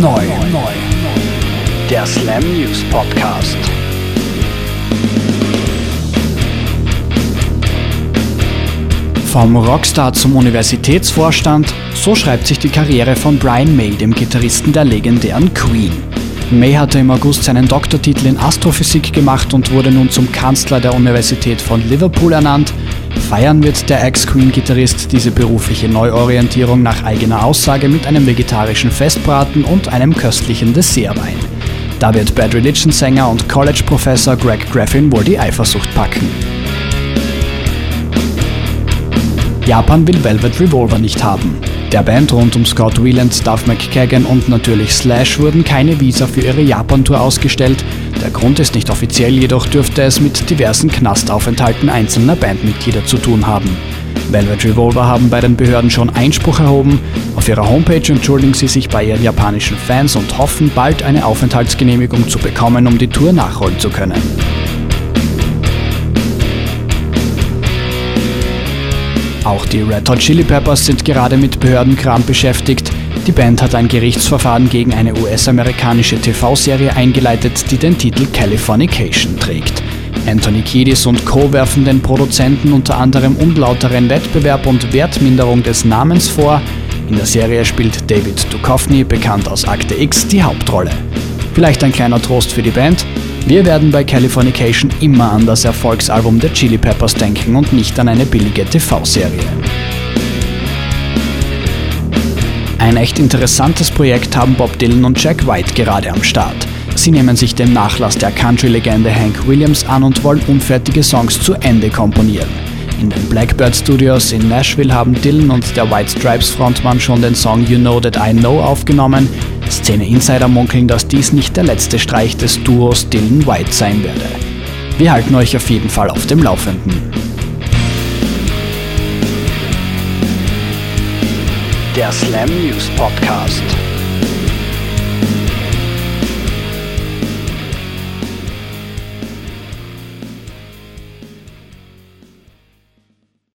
Neu. Der Slam News Podcast. Vom Rockstar zum Universitätsvorstand, so schreibt sich die Karriere von Brian May, dem Gitarristen der legendären Queen. May hatte im August seinen Doktortitel in Astrophysik gemacht und wurde nun zum Kanzler der Universität von Liverpool ernannt. Feiern wird der Ex-Queen-Gitarrist diese berufliche Neuorientierung nach eigener Aussage mit einem vegetarischen Festbraten und einem köstlichen Dessertwein. Da wird Bad Religion-Sänger und College-Professor Greg Graffin wohl die Eifersucht packen. Japan will Velvet Revolver nicht haben. Der Band rund um Scott Wieland, Duff McKagan und natürlich Slash wurden keine Visa für ihre Japan-Tour ausgestellt. Der Grund ist nicht offiziell, jedoch dürfte es mit diversen Knastaufenthalten einzelner Bandmitglieder zu tun haben. Velvet Revolver haben bei den Behörden schon Einspruch erhoben. Auf ihrer Homepage entschuldigen sie sich bei ihren japanischen Fans und hoffen, bald eine Aufenthaltsgenehmigung zu bekommen, um die Tour nachholen zu können. Auch die Red Hot Chili Peppers sind gerade mit Behördenkram beschäftigt. Die Band hat ein Gerichtsverfahren gegen eine US-amerikanische TV-Serie eingeleitet, die den Titel Californication trägt. Anthony Kiedis und Co. werfen den Produzenten unter anderem unlauteren Wettbewerb und Wertminderung des Namens vor. In der Serie spielt David Duchovny, bekannt aus Akte X, die Hauptrolle. Vielleicht ein kleiner Trost für die Band. Wir werden bei Californication immer an das Erfolgsalbum der Chili Peppers denken und nicht an eine billige TV-Serie. Ein echt interessantes Projekt haben Bob Dylan und Jack White gerade am Start. Sie nehmen sich den Nachlass der Country-Legende Hank Williams an und wollen unfertige Songs zu Ende komponieren. In den Blackbird Studios in Nashville haben Dylan und der White Stripes Frontmann schon den Song You Know That I Know aufgenommen. Szene-Insider munkeln, dass dies nicht der letzte Streich des Duos Dylan White sein werde. Wir halten euch auf jeden Fall auf dem Laufenden. Der Slam News Podcast.